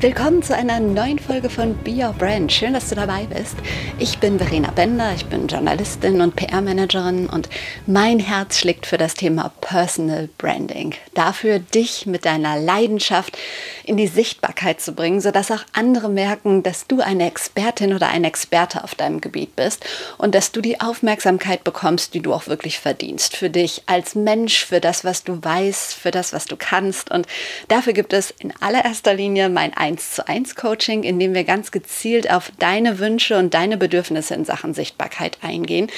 Willkommen zu einer neuen Folge von Be Your Brand. Schön, dass du dabei bist. Ich bin Verena Bender, ich bin Journalistin und PR-Managerin und mein Herz schlägt für das Thema Personal Branding. Dafür, dich mit deiner Leidenschaft in die Sichtbarkeit zu bringen, sodass auch andere merken, dass du eine Expertin oder ein Experte auf deinem Gebiet bist und dass du die Aufmerksamkeit bekommst, die du auch wirklich verdienst. Für dich als Mensch, für das, was du weißt, für das, was du kannst. Und dafür gibt es in allererster Linie mein 1 zu 1 Coaching, in dem wir ganz gezielt auf deine Wünsche und deine Bedürfnisse in Sachen Sichtbarkeit eingehen,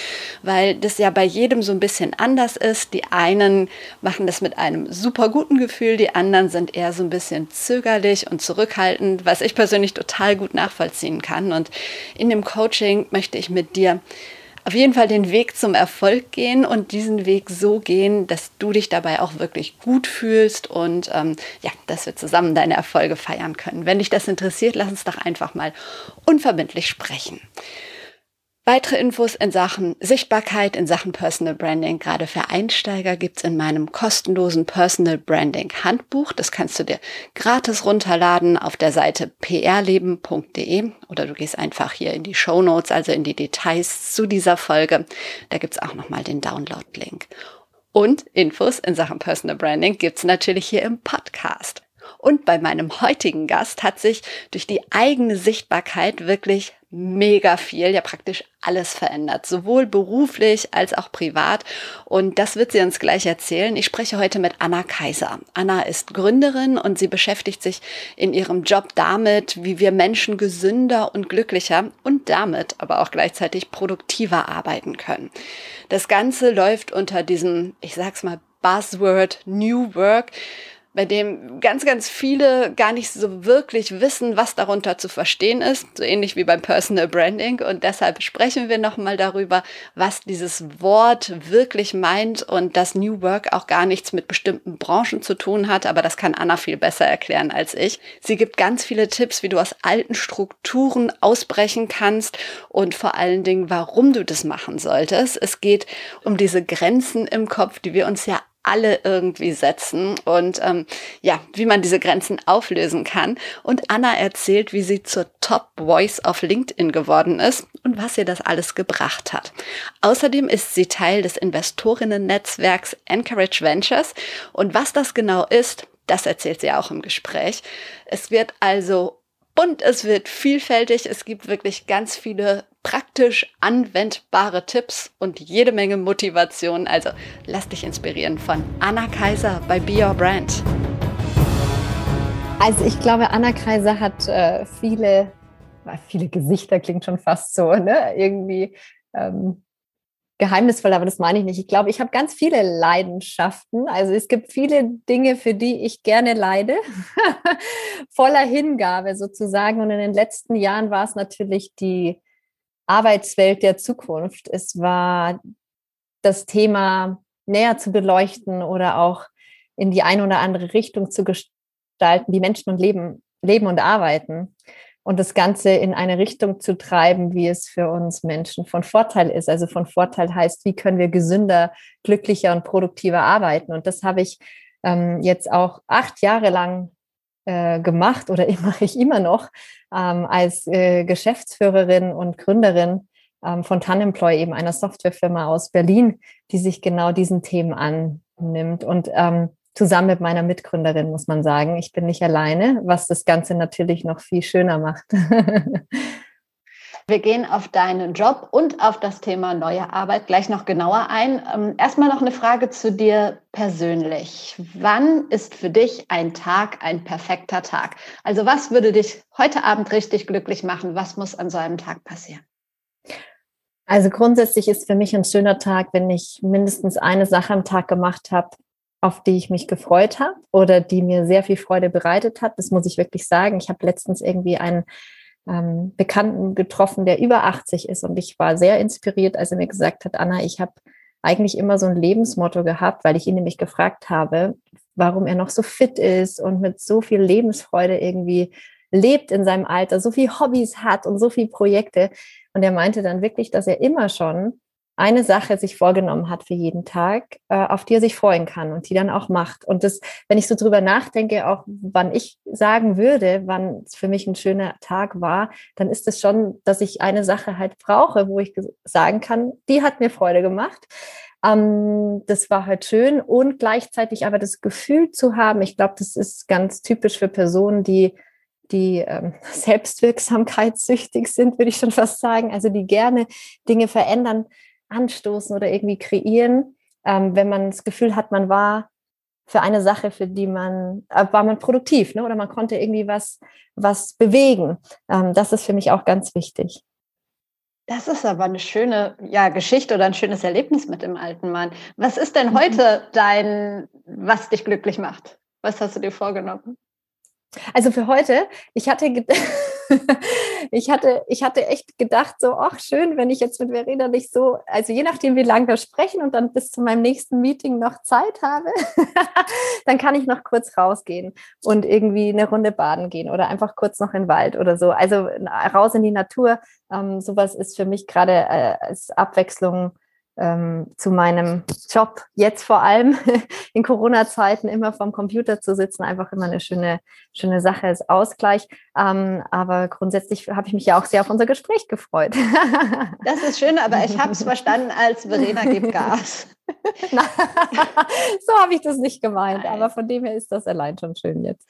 weil das ja bei jedem so ein bisschen anders ist. Die einen machen das mit einem super guten Gefühl, die anderen sind eher so ein bisschen zögerlich und zurückhaltend, was ich persönlich total gut nachvollziehen kann. Und in dem Coaching möchte ich mit dir auf jeden Fall den Weg zum Erfolg gehen und diesen Weg so gehen, dass du dich dabei auch wirklich gut fühlst und ähm, ja, dass wir zusammen deine Erfolge feiern können. Wenn dich das interessiert, lass uns doch einfach mal unverbindlich sprechen. Weitere Infos in Sachen Sichtbarkeit, in Sachen Personal Branding, gerade für Einsteiger, gibt's in meinem kostenlosen Personal Branding Handbuch. Das kannst du dir gratis runterladen auf der Seite prleben.de oder du gehst einfach hier in die Show Notes, also in die Details zu dieser Folge. Da gibt's auch nochmal den Download-Link. Und Infos in Sachen Personal Branding gibt's natürlich hier im Podcast. Und bei meinem heutigen Gast hat sich durch die eigene Sichtbarkeit wirklich mega viel, ja praktisch alles verändert, sowohl beruflich als auch privat. Und das wird sie uns gleich erzählen. Ich spreche heute mit Anna Kaiser. Anna ist Gründerin und sie beschäftigt sich in ihrem Job damit, wie wir Menschen gesünder und glücklicher und damit aber auch gleichzeitig produktiver arbeiten können. Das Ganze läuft unter diesem, ich sag's mal, Buzzword New Work bei dem ganz, ganz viele gar nicht so wirklich wissen, was darunter zu verstehen ist, so ähnlich wie beim Personal Branding. Und deshalb sprechen wir nochmal darüber, was dieses Wort wirklich meint und dass New Work auch gar nichts mit bestimmten Branchen zu tun hat, aber das kann Anna viel besser erklären als ich. Sie gibt ganz viele Tipps, wie du aus alten Strukturen ausbrechen kannst und vor allen Dingen, warum du das machen solltest. Es geht um diese Grenzen im Kopf, die wir uns ja alle irgendwie setzen und ähm, ja, wie man diese Grenzen auflösen kann. Und Anna erzählt, wie sie zur Top Voice auf LinkedIn geworden ist und was ihr das alles gebracht hat. Außerdem ist sie Teil des Investorinnen-Netzwerks Encourage Ventures und was das genau ist, das erzählt sie auch im Gespräch. Es wird also bunt, es wird vielfältig, es gibt wirklich ganz viele praktisch anwendbare Tipps und jede Menge Motivation. Also lass dich inspirieren von Anna Kaiser bei Be Your Brand. Also ich glaube, Anna Kaiser hat äh, viele, viele Gesichter, klingt schon fast so, ne? Irgendwie ähm, geheimnisvoll, aber das meine ich nicht. Ich glaube, ich habe ganz viele Leidenschaften. Also es gibt viele Dinge, für die ich gerne leide, voller Hingabe sozusagen. Und in den letzten Jahren war es natürlich die Arbeitswelt der Zukunft. Es war das Thema näher zu beleuchten oder auch in die eine oder andere Richtung zu gestalten, wie Menschen und Leben, leben und arbeiten und das Ganze in eine Richtung zu treiben, wie es für uns Menschen von Vorteil ist. Also von Vorteil heißt, wie können wir gesünder, glücklicher und produktiver arbeiten. Und das habe ich ähm, jetzt auch acht Jahre lang äh, gemacht oder mache ich immer noch ähm, als äh, Geschäftsführerin und Gründerin ähm, von Tanemploy, eben einer Softwarefirma aus Berlin, die sich genau diesen Themen annimmt. Und ähm, zusammen mit meiner Mitgründerin, muss man sagen. Ich bin nicht alleine, was das Ganze natürlich noch viel schöner macht. Wir gehen auf deinen Job und auf das Thema neue Arbeit gleich noch genauer ein. Ähm, erstmal noch eine Frage zu dir persönlich. Wann ist für dich ein Tag ein perfekter Tag? Also was würde dich heute Abend richtig glücklich machen? Was muss an so einem Tag passieren? Also grundsätzlich ist für mich ein schöner Tag, wenn ich mindestens eine Sache am Tag gemacht habe, auf die ich mich gefreut habe oder die mir sehr viel Freude bereitet hat. Das muss ich wirklich sagen. Ich habe letztens irgendwie einen ähm, Bekannten getroffen, der über 80 ist und ich war sehr inspiriert, als er mir gesagt hat, Anna, ich habe eigentlich immer so ein Lebensmotto gehabt, weil ich ihn nämlich gefragt habe, warum er noch so fit ist und mit so viel Lebensfreude irgendwie lebt in seinem Alter, so viele Hobbys hat und so viele Projekte. Und er meinte dann wirklich, dass er immer schon eine Sache sich vorgenommen hat für jeden Tag, äh, auf die er sich freuen kann und die dann auch macht. Und das, wenn ich so drüber nachdenke, auch wann ich sagen würde, wann es für mich ein schöner Tag war, dann ist es schon, dass ich eine Sache halt brauche, wo ich sagen kann, die hat mir Freude gemacht. Ähm, das war halt schön und gleichzeitig aber das Gefühl zu haben, ich glaube, das ist ganz typisch für Personen, die die ähm, selbstwirksamkeitssüchtig sind, würde ich schon fast sagen, also die gerne Dinge verändern, anstoßen oder irgendwie kreieren, ähm, wenn man das Gefühl hat, man war für eine Sache, für die man, äh, war man produktiv, ne? oder man konnte irgendwie was, was bewegen. Ähm, das ist für mich auch ganz wichtig. Das ist aber eine schöne ja, Geschichte oder ein schönes Erlebnis mit dem alten Mann. Was ist denn mhm. heute dein, was dich glücklich macht? Was hast du dir vorgenommen? Also für heute, ich hatte, ich hatte, ich hatte echt gedacht, so, ach schön, wenn ich jetzt mit Verena nicht so, also je nachdem, wie lange wir sprechen und dann bis zu meinem nächsten Meeting noch Zeit habe, dann kann ich noch kurz rausgehen und irgendwie eine Runde baden gehen oder einfach kurz noch in den Wald oder so. Also raus in die Natur. Ähm, sowas ist für mich gerade äh, als Abwechslung ähm, zu meinem Job jetzt vor allem in Corona-Zeiten immer vom Computer zu sitzen, einfach immer eine schöne, schöne Sache als Ausgleich. Ähm, aber grundsätzlich habe ich mich ja auch sehr auf unser Gespräch gefreut. Das ist schön, aber ich habe es verstanden als Verena gibt Gas. so habe ich das nicht gemeint, aber von dem her ist das allein schon schön jetzt.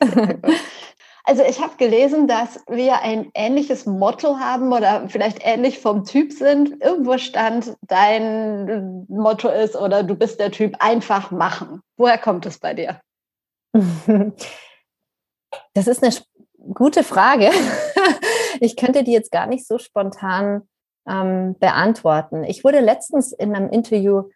Also ich habe gelesen, dass wir ein ähnliches Motto haben oder vielleicht ähnlich vom Typ sind. Irgendwo stand, dein Motto ist oder du bist der Typ einfach machen. Woher kommt es bei dir? Das ist eine gute Frage. Ich könnte die jetzt gar nicht so spontan ähm, beantworten. Ich wurde letztens in einem Interview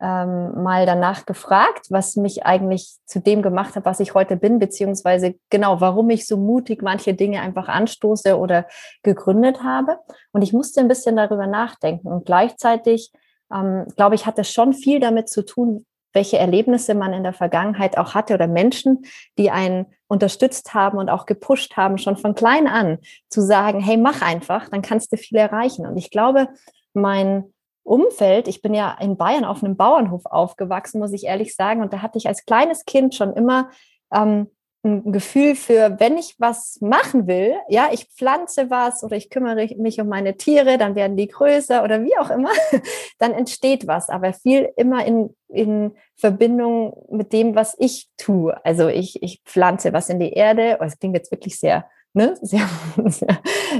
ähm, mal danach gefragt, was mich eigentlich zu dem gemacht hat, was ich heute bin, beziehungsweise genau, warum ich so mutig manche Dinge einfach anstoße oder gegründet habe. Und ich musste ein bisschen darüber nachdenken. Und gleichzeitig, ähm, glaube ich, hat es schon viel damit zu tun, welche Erlebnisse man in der Vergangenheit auch hatte oder Menschen, die einen unterstützt haben und auch gepusht haben, schon von klein an zu sagen, hey, mach einfach, dann kannst du viel erreichen. Und ich glaube, mein Umfeld, ich bin ja in Bayern auf einem Bauernhof aufgewachsen, muss ich ehrlich sagen, und da hatte ich als kleines Kind schon immer ähm, ein Gefühl für, wenn ich was machen will, ja, ich pflanze was oder ich kümmere mich um meine Tiere, dann werden die größer oder wie auch immer, dann entsteht was, aber viel immer in, in Verbindung mit dem, was ich tue. Also ich, ich pflanze was in die Erde, oh, klingt jetzt wirklich sehr ne, sehr,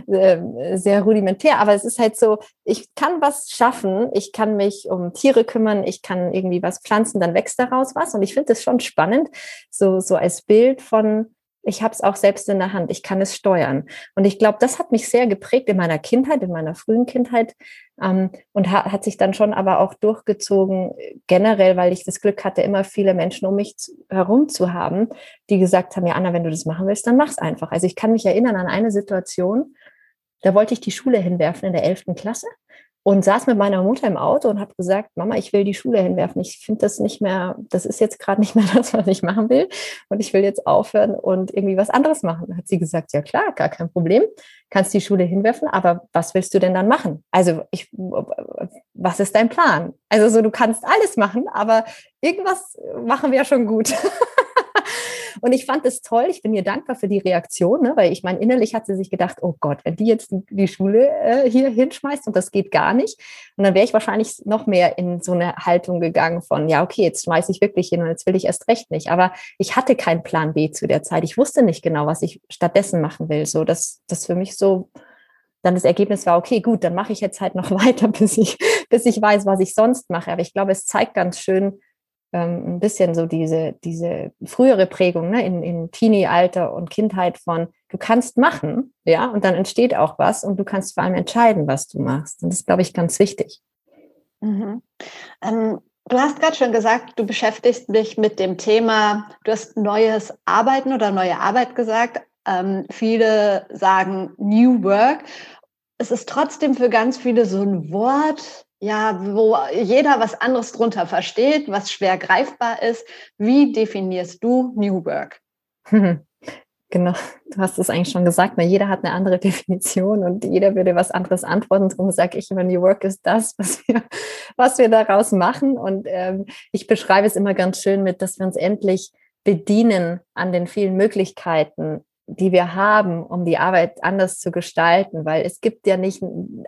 sehr, sehr rudimentär, aber es ist halt so, ich kann was schaffen, ich kann mich um Tiere kümmern, ich kann irgendwie was pflanzen, dann wächst daraus was. Und ich finde das schon spannend, so, so als Bild von, ich habe es auch selbst in der Hand, ich kann es steuern. Und ich glaube, das hat mich sehr geprägt in meiner Kindheit, in meiner frühen Kindheit ähm, und ha hat sich dann schon aber auch durchgezogen, generell, weil ich das Glück hatte, immer viele Menschen um mich herum zu haben, die gesagt haben, ja, Anna, wenn du das machen willst, dann mach's einfach. Also ich kann mich erinnern an eine Situation, da wollte ich die Schule hinwerfen in der 11. Klasse und saß mit meiner Mutter im Auto und habe gesagt, Mama, ich will die Schule hinwerfen. Ich finde das nicht mehr, das ist jetzt gerade nicht mehr das, was ich machen will. Und ich will jetzt aufhören und irgendwie was anderes machen. Hat sie gesagt, ja klar, gar kein Problem. Kannst die Schule hinwerfen, aber was willst du denn dann machen? Also ich, was ist dein Plan? Also so, du kannst alles machen, aber irgendwas machen wir ja schon gut. Und ich fand es toll. Ich bin ihr dankbar für die Reaktion, ne? weil ich meine, innerlich hat sie sich gedacht, oh Gott, wenn die jetzt die Schule äh, hier hinschmeißt und das geht gar nicht. Und dann wäre ich wahrscheinlich noch mehr in so eine Haltung gegangen von, ja, okay, jetzt schmeiße ich wirklich hin und jetzt will ich erst recht nicht. Aber ich hatte keinen Plan B zu der Zeit. Ich wusste nicht genau, was ich stattdessen machen will. So, dass das für mich so dann das Ergebnis war, okay, gut, dann mache ich jetzt halt noch weiter, bis ich, bis ich weiß, was ich sonst mache. Aber ich glaube, es zeigt ganz schön, ähm, ein bisschen so diese, diese frühere Prägung ne, in, in Teenie-Alter und Kindheit von, du kannst machen, ja, und dann entsteht auch was und du kannst vor allem entscheiden, was du machst. Und das ist, glaube ich, ganz wichtig. Mhm. Ähm, du hast gerade schon gesagt, du beschäftigst dich mit dem Thema, du hast neues Arbeiten oder neue Arbeit gesagt. Ähm, viele sagen New Work. Es ist trotzdem für ganz viele so ein Wort, ja, wo jeder was anderes drunter versteht, was schwer greifbar ist. Wie definierst du New Work? Genau, du hast es eigentlich schon gesagt, weil jeder hat eine andere Definition und jeder würde was anderes antworten. Darum sage ich immer, New Work ist das, was wir, was wir daraus machen. Und ähm, ich beschreibe es immer ganz schön mit, dass wir uns endlich bedienen an den vielen Möglichkeiten, die wir haben, um die Arbeit anders zu gestalten, weil es gibt ja nicht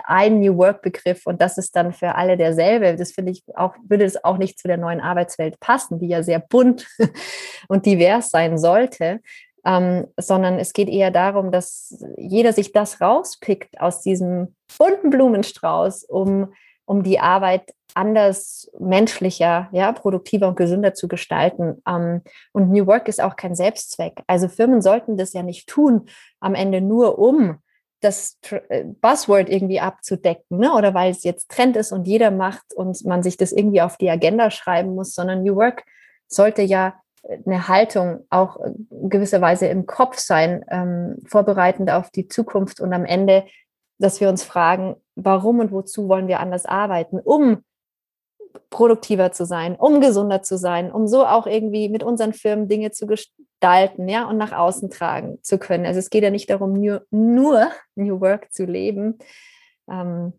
einen New Work Begriff und das ist dann für alle derselbe. Das finde ich auch, würde es auch nicht zu der neuen Arbeitswelt passen, die ja sehr bunt und divers sein sollte. Ähm, sondern es geht eher darum, dass jeder sich das rauspickt aus diesem bunten Blumenstrauß, um, um die Arbeit anders, menschlicher, ja, produktiver und gesünder zu gestalten. Ähm, und New Work ist auch kein Selbstzweck. Also Firmen sollten das ja nicht tun, am Ende nur um das äh, Buzzword irgendwie abzudecken, ne? oder weil es jetzt Trend ist und jeder macht und man sich das irgendwie auf die Agenda schreiben muss, sondern New Work sollte ja eine Haltung auch gewisserweise im Kopf sein, ähm, vorbereitend auf die Zukunft und am Ende, dass wir uns fragen, warum und wozu wollen wir anders arbeiten, um produktiver zu sein, um gesunder zu sein, um so auch irgendwie mit unseren Firmen Dinge zu gestalten, ja, und nach außen tragen zu können. Also es geht ja nicht darum, nur, nur New Work zu leben, ähm,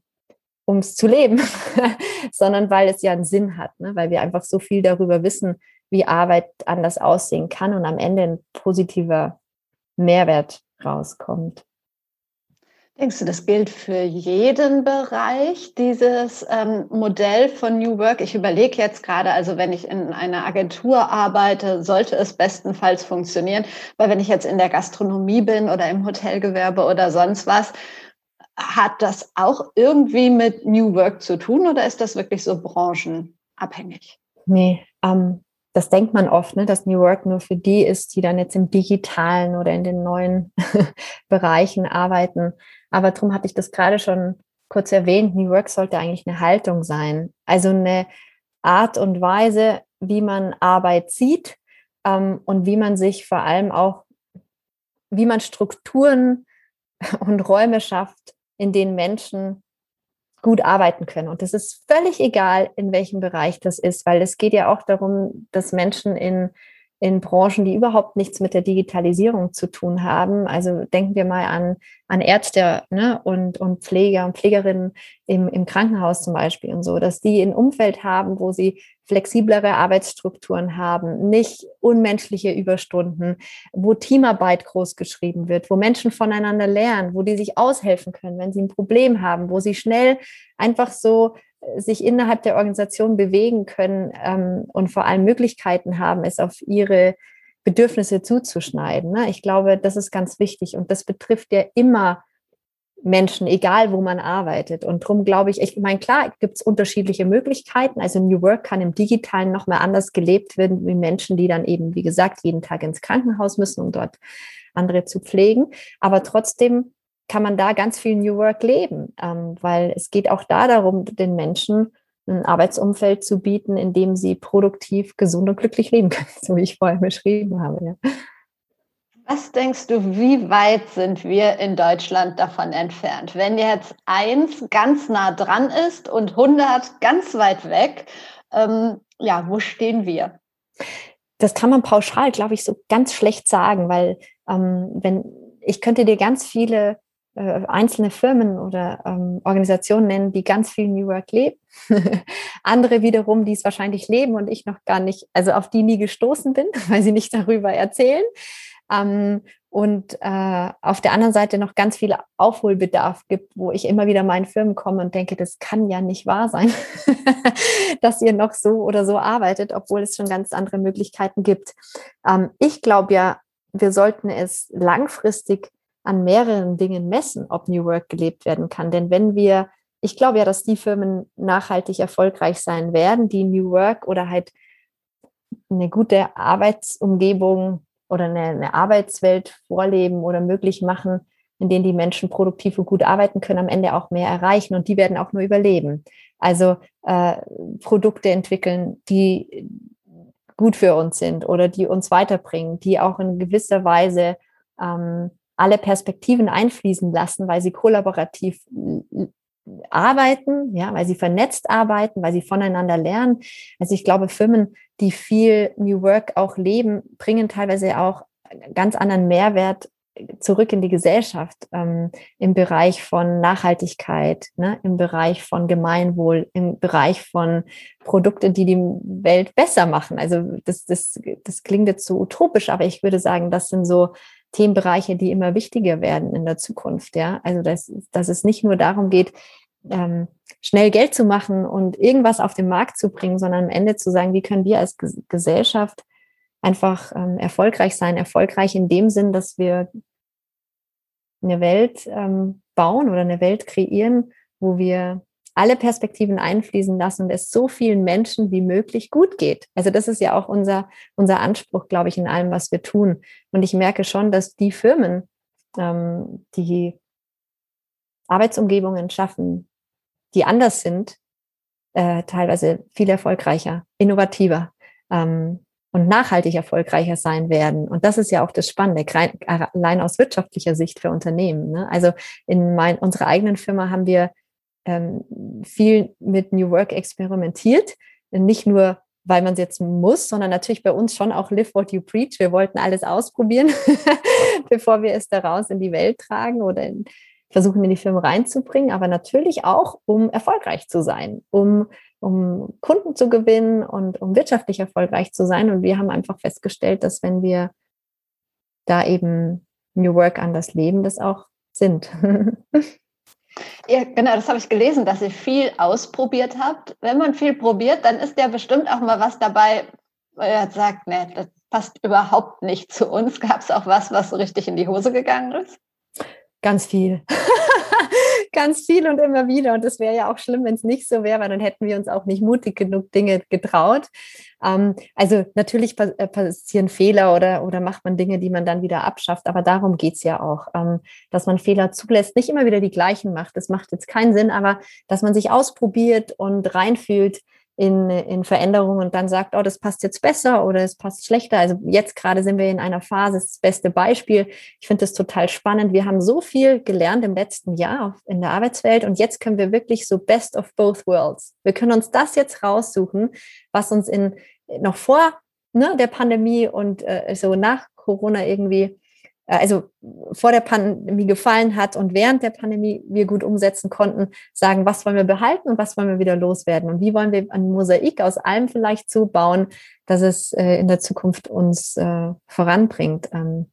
um es zu leben, sondern weil es ja einen Sinn hat, ne? weil wir einfach so viel darüber wissen, wie Arbeit anders aussehen kann und am Ende ein positiver Mehrwert rauskommt. Denkst du, das gilt für jeden Bereich, dieses ähm, Modell von New Work? Ich überlege jetzt gerade, also wenn ich in einer Agentur arbeite, sollte es bestenfalls funktionieren. Weil wenn ich jetzt in der Gastronomie bin oder im Hotelgewerbe oder sonst was, hat das auch irgendwie mit New Work zu tun oder ist das wirklich so branchenabhängig? Nee, ähm, das denkt man oft, ne, dass New Work nur für die ist, die dann jetzt im digitalen oder in den neuen Bereichen arbeiten. Aber darum hatte ich das gerade schon kurz erwähnt. New Work sollte eigentlich eine Haltung sein. Also eine Art und Weise, wie man Arbeit sieht ähm, und wie man sich vor allem auch, wie man Strukturen und Räume schafft, in denen Menschen gut arbeiten können. Und das ist völlig egal, in welchem Bereich das ist, weil es geht ja auch darum, dass Menschen in in Branchen, die überhaupt nichts mit der Digitalisierung zu tun haben. Also denken wir mal an, an Ärzte ne, und, und Pfleger und Pflegerinnen im, im Krankenhaus zum Beispiel und so, dass die ein Umfeld haben, wo sie flexiblere Arbeitsstrukturen haben, nicht unmenschliche Überstunden, wo Teamarbeit groß geschrieben wird, wo Menschen voneinander lernen, wo die sich aushelfen können, wenn sie ein Problem haben, wo sie schnell einfach so sich innerhalb der Organisation bewegen können ähm, und vor allem Möglichkeiten haben, es auf ihre Bedürfnisse zuzuschneiden. Ne? Ich glaube, das ist ganz wichtig und das betrifft ja immer Menschen, egal wo man arbeitet. Und darum glaube ich, ich meine, klar, gibt es unterschiedliche Möglichkeiten. Also New Work kann im Digitalen nochmal anders gelebt werden, wie Menschen, die dann eben, wie gesagt, jeden Tag ins Krankenhaus müssen, um dort andere zu pflegen. Aber trotzdem kann man da ganz viel New Work leben, ähm, weil es geht auch da darum, den Menschen ein Arbeitsumfeld zu bieten, in dem sie produktiv, gesund und glücklich leben können, so wie ich vorher beschrieben habe. Ja. Was denkst du, wie weit sind wir in Deutschland davon entfernt? Wenn jetzt eins ganz nah dran ist und 100 ganz weit weg, ähm, ja, wo stehen wir? Das kann man pauschal, glaube ich, so ganz schlecht sagen, weil ähm, wenn ich könnte dir ganz viele äh, einzelne Firmen oder ähm, Organisationen nennen, die ganz viel New Work leben. Andere wiederum, die es wahrscheinlich leben und ich noch gar nicht, also auf die nie gestoßen bin, weil sie nicht darüber erzählen. Ähm, und äh, auf der anderen Seite noch ganz viel Aufholbedarf gibt, wo ich immer wieder meinen Firmen komme und denke, das kann ja nicht wahr sein, dass ihr noch so oder so arbeitet, obwohl es schon ganz andere Möglichkeiten gibt. Ähm, ich glaube ja, wir sollten es langfristig an mehreren Dingen messen, ob New Work gelebt werden kann. Denn wenn wir, ich glaube ja, dass die Firmen nachhaltig erfolgreich sein werden, die New Work oder halt eine gute Arbeitsumgebung oder eine, eine Arbeitswelt vorleben oder möglich machen, in denen die Menschen produktiv und gut arbeiten können, am Ende auch mehr erreichen und die werden auch nur überleben. Also äh, Produkte entwickeln, die gut für uns sind oder die uns weiterbringen, die auch in gewisser Weise ähm, alle Perspektiven einfließen lassen, weil sie kollaborativ arbeiten, ja, weil sie vernetzt arbeiten, weil sie voneinander lernen. Also ich glaube, Firmen, die viel New Work auch leben, bringen teilweise auch ganz anderen Mehrwert zurück in die Gesellschaft ähm, im Bereich von Nachhaltigkeit, ne, im Bereich von Gemeinwohl, im Bereich von Produkte, die die Welt besser machen. Also das, das, das klingt jetzt so utopisch, aber ich würde sagen, das sind so Themenbereiche, die immer wichtiger werden in der Zukunft. Ja, also dass, dass es nicht nur darum geht, ähm, schnell Geld zu machen und irgendwas auf den Markt zu bringen, sondern am Ende zu sagen, wie können wir als Gesellschaft einfach ähm, erfolgreich sein. Erfolgreich in dem Sinn, dass wir eine Welt ähm, bauen oder eine Welt kreieren, wo wir alle Perspektiven einfließen lassen und es so vielen Menschen wie möglich gut geht. Also das ist ja auch unser, unser Anspruch, glaube ich, in allem, was wir tun. Und ich merke schon, dass die Firmen, ähm, die Arbeitsumgebungen schaffen, die anders sind, äh, teilweise viel erfolgreicher, innovativer, ähm, und nachhaltig erfolgreicher sein werden. Und das ist ja auch das Spannende, allein aus wirtschaftlicher Sicht für Unternehmen. Ne? Also in mein, unserer eigenen Firma haben wir ähm, viel mit New Work experimentiert. Nicht nur, weil man es jetzt muss, sondern natürlich bei uns schon auch live what you preach. Wir wollten alles ausprobieren, bevor wir es daraus in die Welt tragen oder in, versuchen, in die Firma reinzubringen, aber natürlich auch, um erfolgreich zu sein, um um Kunden zu gewinnen und um wirtschaftlich erfolgreich zu sein. Und wir haben einfach festgestellt, dass wenn wir da eben New Work anders leben, das auch sind. Ja, genau, das habe ich gelesen, dass ihr viel ausprobiert habt. Wenn man viel probiert, dann ist ja bestimmt auch mal was dabei, wo ihr sagt, nee, das passt überhaupt nicht zu uns. Gab es auch was, was so richtig in die Hose gegangen ist? Ganz viel. Ganz viel und immer wieder. Und es wäre ja auch schlimm, wenn es nicht so wäre, weil dann hätten wir uns auch nicht mutig genug Dinge getraut. Ähm, also natürlich äh, passieren Fehler oder, oder macht man Dinge, die man dann wieder abschafft. Aber darum geht es ja auch, ähm, dass man Fehler zulässt, nicht immer wieder die gleichen macht. Das macht jetzt keinen Sinn, aber dass man sich ausprobiert und reinfühlt in, in Veränderungen und dann sagt, oh, das passt jetzt besser oder es passt schlechter. Also jetzt gerade sind wir in einer Phase, das, das beste Beispiel. Ich finde das total spannend. Wir haben so viel gelernt im letzten Jahr in der Arbeitswelt und jetzt können wir wirklich so best of both worlds. Wir können uns das jetzt raussuchen, was uns in noch vor ne, der Pandemie und äh, so nach Corona irgendwie also vor der Pandemie gefallen hat und während der Pandemie wir gut umsetzen konnten, sagen, was wollen wir behalten und was wollen wir wieder loswerden und wie wollen wir ein Mosaik aus allem vielleicht so bauen, dass es äh, in der Zukunft uns äh, voranbringt. Ähm,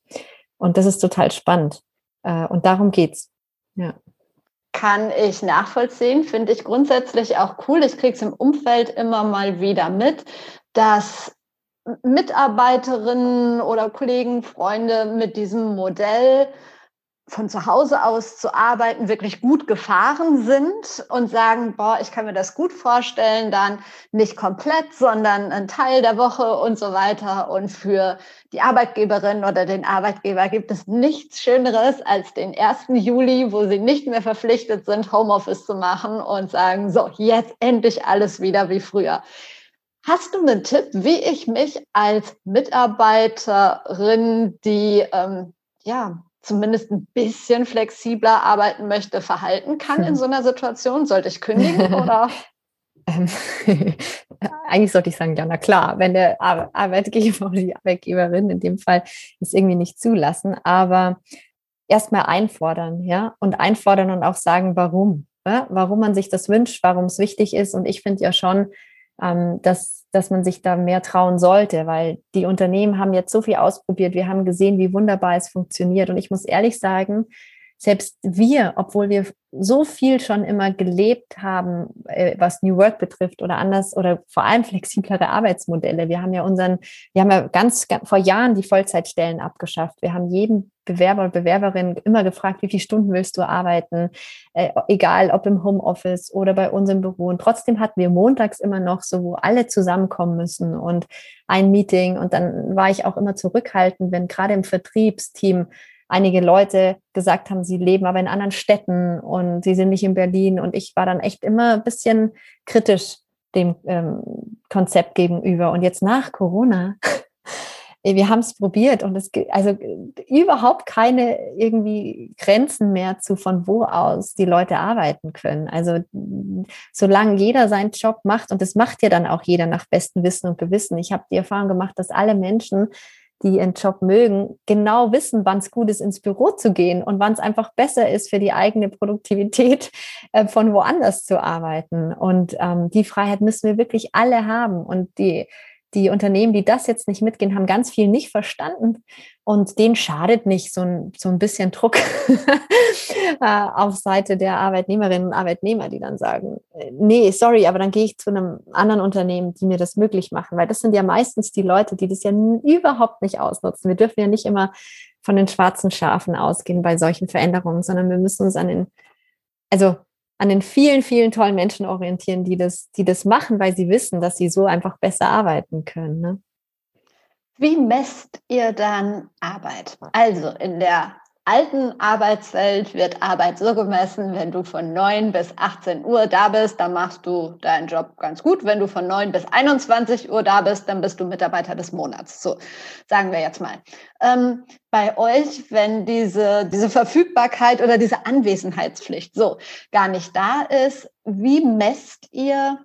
und das ist total spannend. und darum geht's. Ja. Kann ich nachvollziehen, finde ich grundsätzlich auch cool. Ich kriege es im Umfeld immer mal wieder mit, dass Mitarbeiterinnen oder Kollegen, Freunde mit diesem Modell von zu Hause aus zu arbeiten wirklich gut gefahren sind und sagen, boah, ich kann mir das gut vorstellen, dann nicht komplett, sondern ein Teil der Woche und so weiter. Und für die Arbeitgeberin oder den Arbeitgeber gibt es nichts Schöneres als den 1. Juli, wo sie nicht mehr verpflichtet sind, Homeoffice zu machen und sagen, so, jetzt endlich alles wieder wie früher. Hast du einen Tipp, wie ich mich als Mitarbeiterin, die ähm, ja zumindest ein bisschen flexibler arbeiten möchte, verhalten kann in so einer Situation? Sollte ich kündigen oder? Ähm, eigentlich sollte ich sagen, ja, na klar, wenn der Arbeitgeber oder die Arbeitgeberin in dem Fall es irgendwie nicht zulassen, aber erstmal einfordern, ja, und einfordern und auch sagen, warum, ja? warum man sich das wünscht, warum es wichtig ist. Und ich finde ja schon, ähm, dass, dass man sich da mehr trauen sollte, weil die Unternehmen haben jetzt so viel ausprobiert. Wir haben gesehen, wie wunderbar es funktioniert. Und ich muss ehrlich sagen, selbst wir, obwohl wir so viel schon immer gelebt haben, äh, was New Work betrifft oder anders oder vor allem flexiblere Arbeitsmodelle. Wir haben ja unseren, wir haben ja ganz, ganz vor Jahren die Vollzeitstellen abgeschafft. Wir haben jeden Bewerber und Bewerberin immer gefragt, wie viele Stunden willst du arbeiten, äh, egal ob im Homeoffice oder bei uns im Büro. Und trotzdem hatten wir montags immer noch so, wo alle zusammenkommen müssen und ein Meeting. Und dann war ich auch immer zurückhaltend, wenn gerade im Vertriebsteam einige Leute gesagt haben, sie leben aber in anderen Städten und sie sind nicht in Berlin. Und ich war dann echt immer ein bisschen kritisch dem ähm, Konzept gegenüber. Und jetzt nach Corona, wir haben es probiert und es gibt also überhaupt keine irgendwie Grenzen mehr zu von wo aus die Leute arbeiten können. Also solange jeder seinen Job macht und das macht ja dann auch jeder nach bestem Wissen und Gewissen. Ich habe die Erfahrung gemacht, dass alle Menschen die ihren Job mögen, genau wissen, wann es gut ist, ins Büro zu gehen und wann es einfach besser ist für die eigene Produktivität, äh, von woanders zu arbeiten. Und ähm, die Freiheit müssen wir wirklich alle haben. Und die, die Unternehmen, die das jetzt nicht mitgehen, haben ganz viel nicht verstanden. Und denen schadet nicht so ein, so ein bisschen Druck äh, auf Seite der Arbeitnehmerinnen und Arbeitnehmer, die dann sagen, äh, nee, sorry, aber dann gehe ich zu einem anderen Unternehmen, die mir das möglich machen. Weil das sind ja meistens die Leute, die das ja überhaupt nicht ausnutzen. Wir dürfen ja nicht immer von den schwarzen Schafen ausgehen bei solchen Veränderungen, sondern wir müssen uns an den, also an den vielen, vielen tollen Menschen orientieren, die das, die das machen, weil sie wissen, dass sie so einfach besser arbeiten können. Ne? Wie messt ihr dann Arbeit? Also in der alten Arbeitswelt wird Arbeit so gemessen, wenn du von 9 bis 18 Uhr da bist, dann machst du deinen Job ganz gut. Wenn du von 9 bis 21 Uhr da bist, dann bist du Mitarbeiter des Monats. So, sagen wir jetzt mal. Ähm, bei euch, wenn diese, diese Verfügbarkeit oder diese Anwesenheitspflicht so gar nicht da ist, wie messt ihr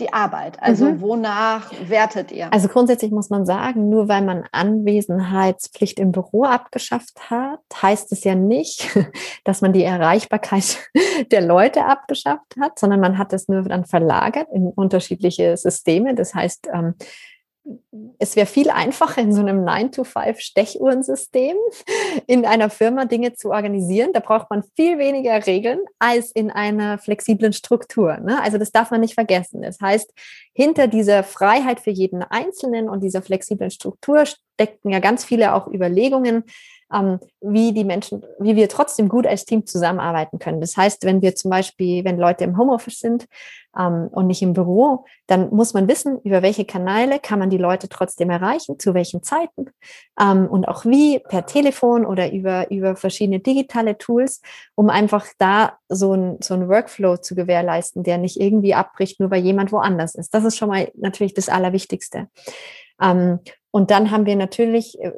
die Arbeit? Also mhm. wonach wertet ihr? Also grundsätzlich muss man sagen, nur weil man Anwesenheitspflicht im Büro abgeschafft hat, heißt es ja nicht, dass man die Erreichbarkeit der Leute abgeschafft hat, sondern man hat es nur dann verlagert in unterschiedliche Systeme. Das heißt, ähm, es wäre viel einfacher in so einem 9-to-5-Stechuhrensystem in einer Firma Dinge zu organisieren. Da braucht man viel weniger Regeln als in einer flexiblen Struktur. Ne? Also das darf man nicht vergessen. Das heißt, hinter dieser Freiheit für jeden Einzelnen und dieser flexiblen Struktur stecken ja ganz viele auch Überlegungen, ähm, wie die Menschen, wie wir trotzdem gut als Team zusammenarbeiten können. Das heißt, wenn wir zum Beispiel, wenn Leute im Homeoffice sind ähm, und nicht im Büro, dann muss man wissen, über welche Kanäle kann man die Leute trotzdem erreichen, zu welchen Zeiten ähm, und auch wie, per Telefon oder über, über verschiedene digitale Tools, um einfach da so ein, so ein Workflow zu gewährleisten, der nicht irgendwie abbricht, nur weil jemand woanders ist. Das ist schon mal natürlich das Allerwichtigste. Ähm, und dann haben wir natürlich äh,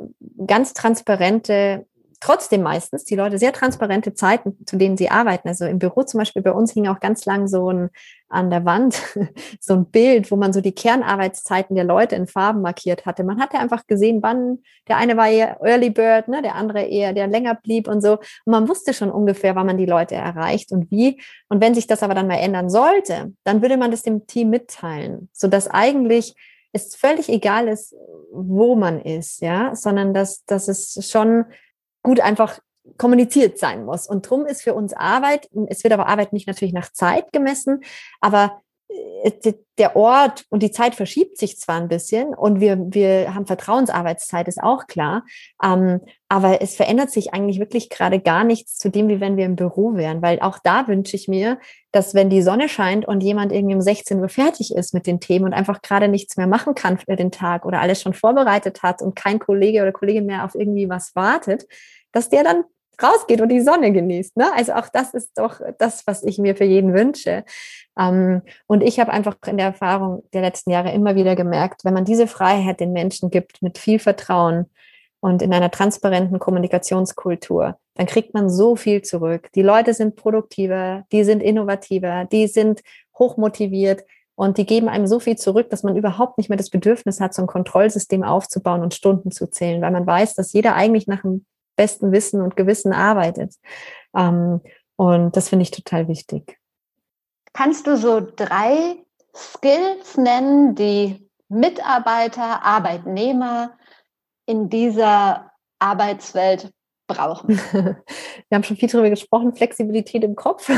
ganz transparente, trotzdem meistens die Leute sehr transparente Zeiten, zu denen sie arbeiten. Also im Büro zum Beispiel bei uns hing auch ganz lang so ein an der Wand so ein Bild, wo man so die Kernarbeitszeiten der Leute in Farben markiert hatte. Man hatte einfach gesehen, wann der eine war eher Early Bird, ne, der andere eher, der länger blieb und so. Und man wusste schon ungefähr, wann man die Leute erreicht und wie. Und wenn sich das aber dann mal ändern sollte, dann würde man das dem Team mitteilen, so dass eigentlich es völlig egal ist, wo man ist, ja, sondern dass, dass es schon gut einfach kommuniziert sein muss. Und drum ist für uns Arbeit, es wird aber Arbeit nicht natürlich nach Zeit gemessen, aber der Ort und die Zeit verschiebt sich zwar ein bisschen und wir, wir haben Vertrauensarbeitszeit, ist auch klar, ähm, aber es verändert sich eigentlich wirklich gerade gar nichts zu dem, wie wenn wir im Büro wären, weil auch da wünsche ich mir, dass wenn die Sonne scheint und jemand irgendwie um 16 Uhr fertig ist mit den Themen und einfach gerade nichts mehr machen kann für den Tag oder alles schon vorbereitet hat und kein Kollege oder Kollegin mehr auf irgendwie was wartet, dass der dann rausgeht und die Sonne genießt. Ne? Also auch das ist doch das, was ich mir für jeden wünsche. Ähm, und ich habe einfach in der Erfahrung der letzten Jahre immer wieder gemerkt, wenn man diese Freiheit den Menschen gibt mit viel Vertrauen und in einer transparenten Kommunikationskultur, dann kriegt man so viel zurück. Die Leute sind produktiver, die sind innovativer, die sind hochmotiviert. Und die geben einem so viel zurück, dass man überhaupt nicht mehr das Bedürfnis hat, so ein Kontrollsystem aufzubauen und Stunden zu zählen, weil man weiß, dass jeder eigentlich nach einem besten Wissen und Gewissen arbeitet. Ähm, und das finde ich total wichtig. Kannst du so drei Skills nennen, die Mitarbeiter, Arbeitnehmer in dieser Arbeitswelt brauchen? Wir haben schon viel darüber gesprochen, Flexibilität im Kopf.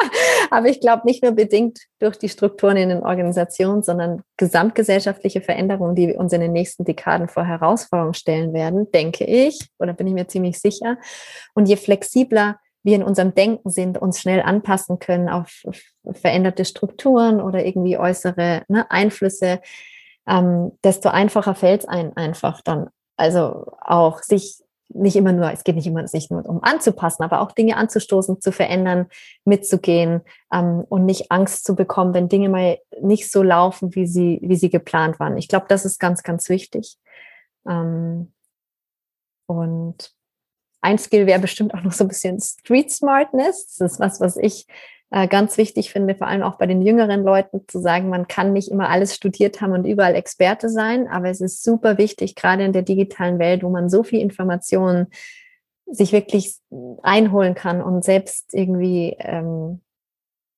Aber ich glaube nicht nur bedingt durch die Strukturen in den Organisationen, sondern gesamtgesellschaftliche Veränderungen, die uns in den nächsten Dekaden vor Herausforderungen stellen werden, denke ich, oder bin ich mir ziemlich sicher. Und je flexibler wir in unserem Denken sind, uns schnell anpassen können auf veränderte Strukturen oder irgendwie äußere ne, Einflüsse, ähm, desto einfacher fällt es ein einfach dann. Also auch sich nicht immer nur, es geht nicht immer sich nur um anzupassen, aber auch Dinge anzustoßen, zu verändern, mitzugehen ähm, und nicht Angst zu bekommen, wenn Dinge mal nicht so laufen, wie sie, wie sie geplant waren. Ich glaube, das ist ganz, ganz wichtig. Ähm, und ein Skill wäre bestimmt auch noch so ein bisschen Street Smartness. Das ist was, was ich äh, ganz wichtig finde, vor allem auch bei den jüngeren Leuten zu sagen, man kann nicht immer alles studiert haben und überall Experte sein, aber es ist super wichtig, gerade in der digitalen Welt, wo man so viel Informationen sich wirklich einholen kann und selbst irgendwie ähm,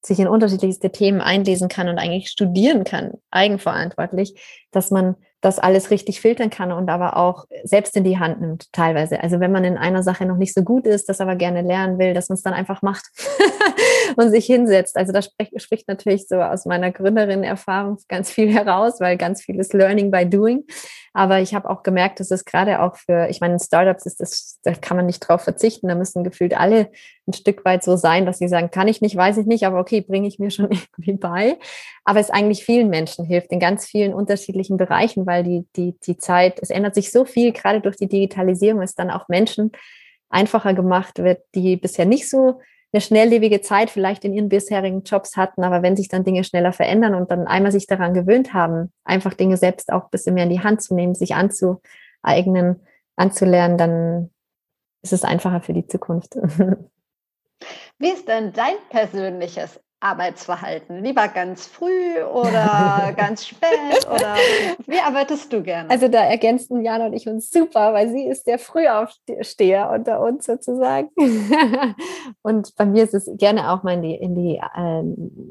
sich in unterschiedlichste Themen einlesen kann und eigentlich studieren kann, eigenverantwortlich, dass man das alles richtig filtern kann und aber auch selbst in die Hand nimmt, teilweise. Also wenn man in einer Sache noch nicht so gut ist, das aber gerne lernen will, dass man es dann einfach macht und sich hinsetzt. Also da spricht, spricht natürlich so aus meiner Gründerin-Erfahrung ganz viel heraus, weil ganz viel ist Learning by Doing. Aber ich habe auch gemerkt, dass es gerade auch für, ich meine, in Startups ist das, da kann man nicht drauf verzichten. Da müssen gefühlt alle ein Stück weit so sein, dass sie sagen, kann ich nicht, weiß ich nicht, aber okay, bringe ich mir schon irgendwie bei. Aber es eigentlich vielen Menschen hilft, in ganz vielen unterschiedlichen Bereichen, weil die, die, die Zeit, es ändert sich so viel, gerade durch die Digitalisierung ist dann auch Menschen einfacher gemacht wird, die bisher nicht so eine schnelllebige Zeit vielleicht in ihren bisherigen Jobs hatten, aber wenn sich dann Dinge schneller verändern und dann einmal sich daran gewöhnt haben, einfach Dinge selbst auch ein bisschen mehr in die Hand zu nehmen, sich anzueignen, anzulernen, dann ist es einfacher für die Zukunft. Wie ist denn dein persönliches Arbeitsverhalten? Lieber ganz früh oder ganz spät oder wie arbeitest du gerne? Also da ergänzen Jana und ich uns super, weil sie ist der Frühaufsteher unter uns sozusagen. und bei mir ist es gerne auch mal in die, in die äh,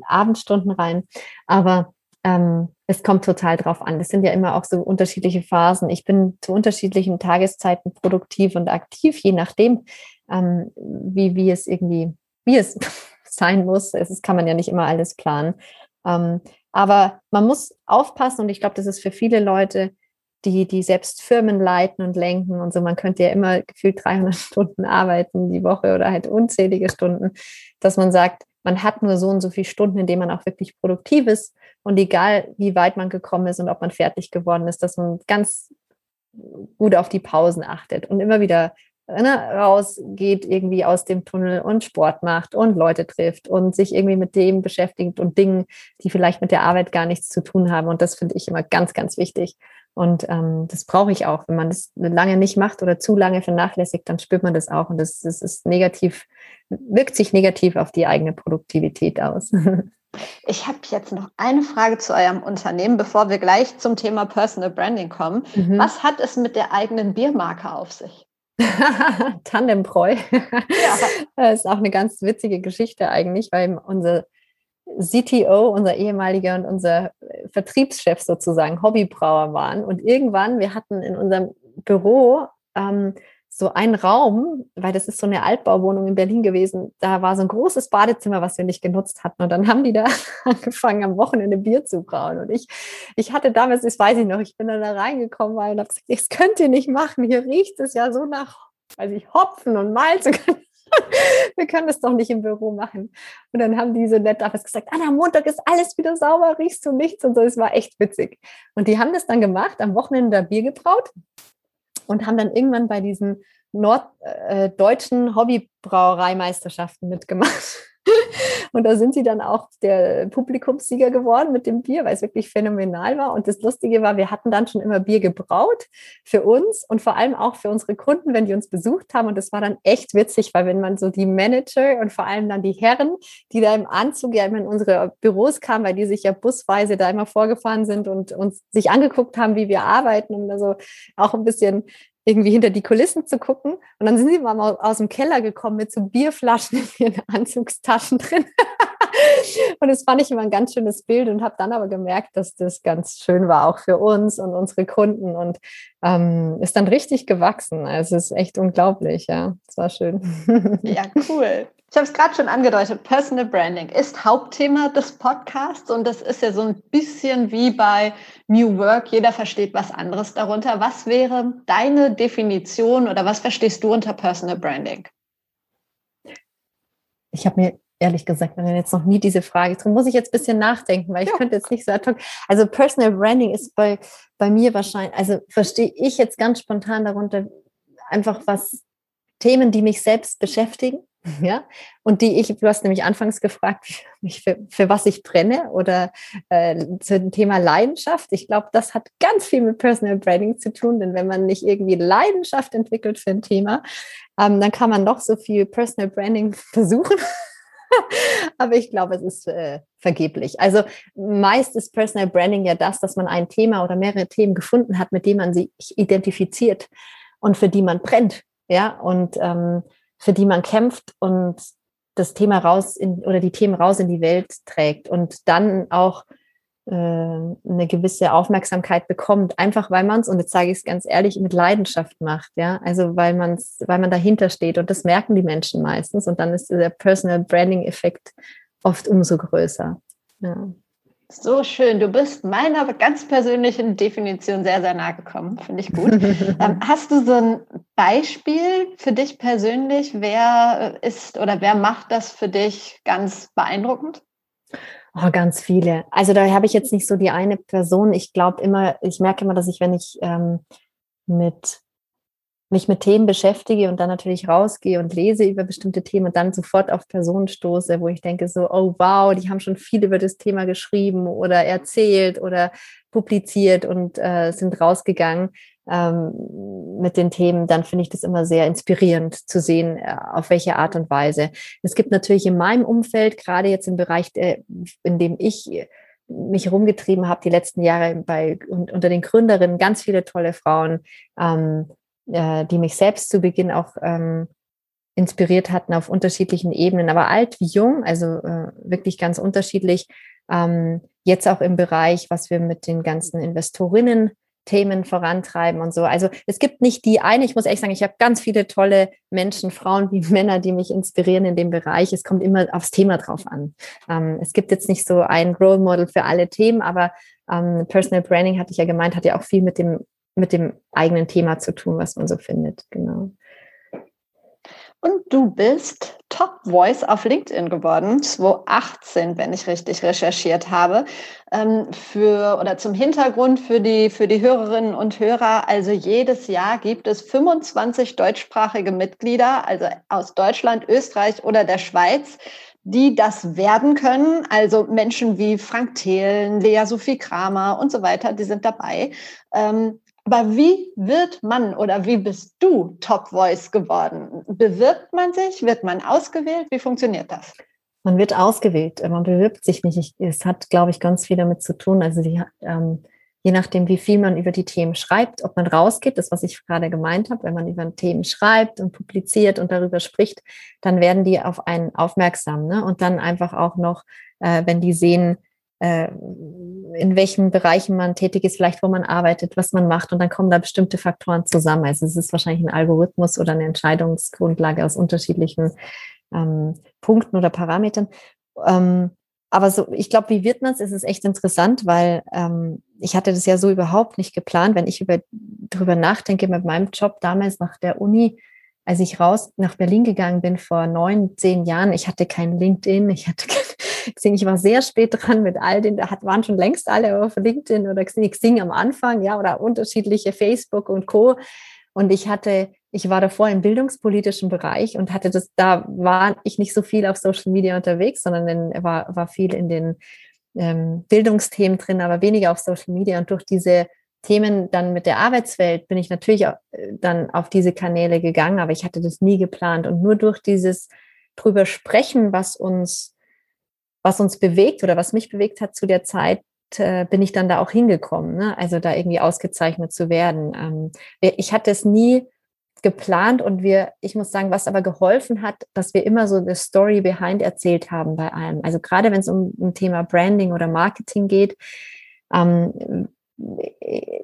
Abendstunden rein. Aber ähm, es kommt total drauf an. Das sind ja immer auch so unterschiedliche Phasen. Ich bin zu unterschiedlichen Tageszeiten produktiv und aktiv, je nachdem, ähm, wie, wie es irgendwie, wie es sein muss. Es kann man ja nicht immer alles planen. Ähm, aber man muss aufpassen und ich glaube, das ist für viele Leute, die, die selbst Firmen leiten und lenken und so. Man könnte ja immer gefühlt 300 Stunden arbeiten die Woche oder halt unzählige Stunden, dass man sagt, man hat nur so und so viele Stunden, in denen man auch wirklich produktiv ist. Und egal, wie weit man gekommen ist und ob man fertig geworden ist, dass man ganz gut auf die Pausen achtet und immer wieder ne, rausgeht irgendwie aus dem Tunnel und Sport macht und Leute trifft und sich irgendwie mit dem beschäftigt und Dingen, die vielleicht mit der Arbeit gar nichts zu tun haben. Und das finde ich immer ganz, ganz wichtig. Und ähm, das brauche ich auch. Wenn man das lange nicht macht oder zu lange vernachlässigt, dann spürt man das auch. Und das, das ist negativ, wirkt sich negativ auf die eigene Produktivität aus. Ich habe jetzt noch eine Frage zu eurem Unternehmen, bevor wir gleich zum Thema Personal Branding kommen. Mhm. Was hat es mit der eigenen Biermarke auf sich? Tandembräu. Ja. Das ist auch eine ganz witzige Geschichte eigentlich, weil unser CTO, unser ehemaliger und unser Vertriebschef sozusagen Hobbybrauer waren. Und irgendwann, wir hatten in unserem Büro ähm, so einen Raum, weil das ist so eine Altbauwohnung in Berlin gewesen, da war so ein großes Badezimmer, was wir nicht genutzt hatten. Und dann haben die da angefangen, am Wochenende Bier zu brauen. Und ich, ich hatte damals, das weiß ich noch, ich bin dann da reingekommen und habe gesagt, das könnt ihr nicht machen. Hier riecht es ja so nach, weiß ich, Hopfen und Malz. wir können das doch nicht im Büro machen. Und dann haben die so nett damals gesagt, Anna, am Montag ist alles wieder sauber, riechst du nichts und so. Es war echt witzig. Und die haben das dann gemacht, am Wochenende da Bier gebraut und haben dann irgendwann bei diesen norddeutschen äh, Hobbybrauereimeisterschaften mitgemacht. Und da sind sie dann auch der Publikumssieger geworden mit dem Bier, weil es wirklich phänomenal war. Und das Lustige war, wir hatten dann schon immer Bier gebraut für uns und vor allem auch für unsere Kunden, wenn die uns besucht haben. Und das war dann echt witzig, weil wenn man so die Manager und vor allem dann die Herren, die da im Anzug ja immer in unsere Büros kamen, weil die sich ja busweise da immer vorgefahren sind und uns sich angeguckt haben, wie wir arbeiten, um da so auch ein bisschen irgendwie hinter die Kulissen zu gucken. Und dann sind sie mal aus dem Keller gekommen mit so Bierflaschen in ihren Anzugstaschen drin. und das fand ich immer ein ganz schönes Bild und habe dann aber gemerkt, dass das ganz schön war, auch für uns und unsere Kunden und ähm, ist dann richtig gewachsen. Also es ist echt unglaublich, ja. Es war schön. ja, cool. Ich habe es gerade schon angedeutet, Personal Branding ist Hauptthema des Podcasts und das ist ja so ein bisschen wie bei New Work. Jeder versteht was anderes darunter. Was wäre deine Definition oder was verstehst du unter Personal Branding? Ich habe mir ehrlich gesagt jetzt noch nie diese Frage. Darum muss ich jetzt ein bisschen nachdenken, weil ich ja. könnte jetzt nicht so ad Also Personal Branding ist bei, bei mir wahrscheinlich, also verstehe ich jetzt ganz spontan darunter einfach was Themen, die mich selbst beschäftigen Ja, und die ich, du hast nämlich anfangs gefragt, für, für was ich brenne oder äh, zu dem Thema Leidenschaft. Ich glaube, das hat ganz viel mit Personal Branding zu tun, denn wenn man nicht irgendwie Leidenschaft entwickelt für ein Thema, ähm, dann kann man noch so viel Personal Branding versuchen. Aber ich glaube, es ist äh, vergeblich. Also meist ist Personal Branding ja das, dass man ein Thema oder mehrere Themen gefunden hat, mit denen man sich identifiziert und für die man brennt. Ja, und ähm, für die man kämpft und das Thema raus in, oder die Themen raus in die Welt trägt und dann auch äh, eine gewisse Aufmerksamkeit bekommt, einfach weil man es, und jetzt sage ich es ganz ehrlich, mit Leidenschaft macht, ja. Also weil man weil man dahinter steht und das merken die Menschen meistens und dann ist der Personal Branding Effekt oft umso größer. Ja. So schön. Du bist meiner ganz persönlichen Definition sehr, sehr nahe gekommen. Finde ich gut. ähm, hast du so ein Beispiel für dich persönlich? Wer ist oder wer macht das für dich ganz beeindruckend? Oh, ganz viele. Also da habe ich jetzt nicht so die eine Person. Ich glaube immer, ich merke immer, dass ich, wenn ich ähm, mit mich mit Themen beschäftige und dann natürlich rausgehe und lese über bestimmte Themen und dann sofort auf Personen stoße, wo ich denke so, oh wow, die haben schon viel über das Thema geschrieben oder erzählt oder publiziert und äh, sind rausgegangen ähm, mit den Themen, dann finde ich das immer sehr inspirierend zu sehen, äh, auf welche Art und Weise. Es gibt natürlich in meinem Umfeld, gerade jetzt im Bereich, äh, in dem ich mich rumgetrieben habe die letzten Jahre bei unter den Gründerinnen ganz viele tolle Frauen, ähm, äh, die mich selbst zu Beginn auch ähm, inspiriert hatten auf unterschiedlichen Ebenen, aber alt wie jung, also äh, wirklich ganz unterschiedlich. Ähm, jetzt auch im Bereich, was wir mit den ganzen Investorinnen Themen vorantreiben und so. Also es gibt nicht die eine, ich muss ehrlich sagen, ich habe ganz viele tolle Menschen, Frauen wie Männer, die mich inspirieren in dem Bereich. Es kommt immer aufs Thema drauf an. Ähm, es gibt jetzt nicht so ein Role Model für alle Themen, aber ähm, Personal Branding, hatte ich ja gemeint, hat ja auch viel mit dem mit dem eigenen Thema zu tun, was man so findet. Genau. Und du bist Top Voice auf LinkedIn geworden, 2018, wenn ich richtig recherchiert habe. Ähm, für oder zum Hintergrund für die, für die Hörerinnen und Hörer. Also jedes Jahr gibt es 25 deutschsprachige Mitglieder, also aus Deutschland, Österreich oder der Schweiz, die das werden können. Also Menschen wie Frank Thelen, Lea Sophie Kramer und so weiter, die sind dabei. Ähm, aber wie wird man oder wie bist du Top Voice geworden? Bewirbt man sich? Wird man ausgewählt? Wie funktioniert das? Man wird ausgewählt, man bewirbt sich nicht. es hat, glaube ich, ganz viel damit zu tun. Also die, ähm, je nachdem, wie viel man über die Themen schreibt, ob man rausgeht, das, was ich gerade gemeint habe, wenn man über Themen schreibt und publiziert und darüber spricht, dann werden die auf einen aufmerksam. Ne? Und dann einfach auch noch, äh, wenn die sehen, äh, in welchen Bereichen man tätig ist, vielleicht wo man arbeitet, was man macht. Und dann kommen da bestimmte Faktoren zusammen. Also es ist wahrscheinlich ein Algorithmus oder eine Entscheidungsgrundlage aus unterschiedlichen ähm, Punkten oder Parametern. Ähm, aber so, ich glaube, wie wird man es? Es ist echt interessant, weil ähm, ich hatte das ja so überhaupt nicht geplant. Wenn ich über, darüber nachdenke mit meinem Job damals nach der Uni, als ich raus nach Berlin gegangen bin vor neun, zehn Jahren, ich hatte kein LinkedIn, ich hatte kein Xing, ich war sehr spät dran mit all den, da waren schon längst alle auf LinkedIn oder Xing, Xing am Anfang, ja, oder unterschiedliche Facebook und Co. Und ich hatte, ich war davor im bildungspolitischen Bereich und hatte das, da war ich nicht so viel auf Social Media unterwegs, sondern in, war, war viel in den ähm, Bildungsthemen drin, aber weniger auf Social Media. Und durch diese Themen dann mit der Arbeitswelt bin ich natürlich äh, dann auf diese Kanäle gegangen, aber ich hatte das nie geplant. Und nur durch dieses drüber sprechen, was uns was uns bewegt oder was mich bewegt hat zu der Zeit, äh, bin ich dann da auch hingekommen. Ne? Also da irgendwie ausgezeichnet zu werden. Ähm, ich hatte es nie geplant und wir, ich muss sagen, was aber geholfen hat, dass wir immer so eine Story behind erzählt haben bei allem. Also gerade wenn es um ein Thema Branding oder Marketing geht, ähm,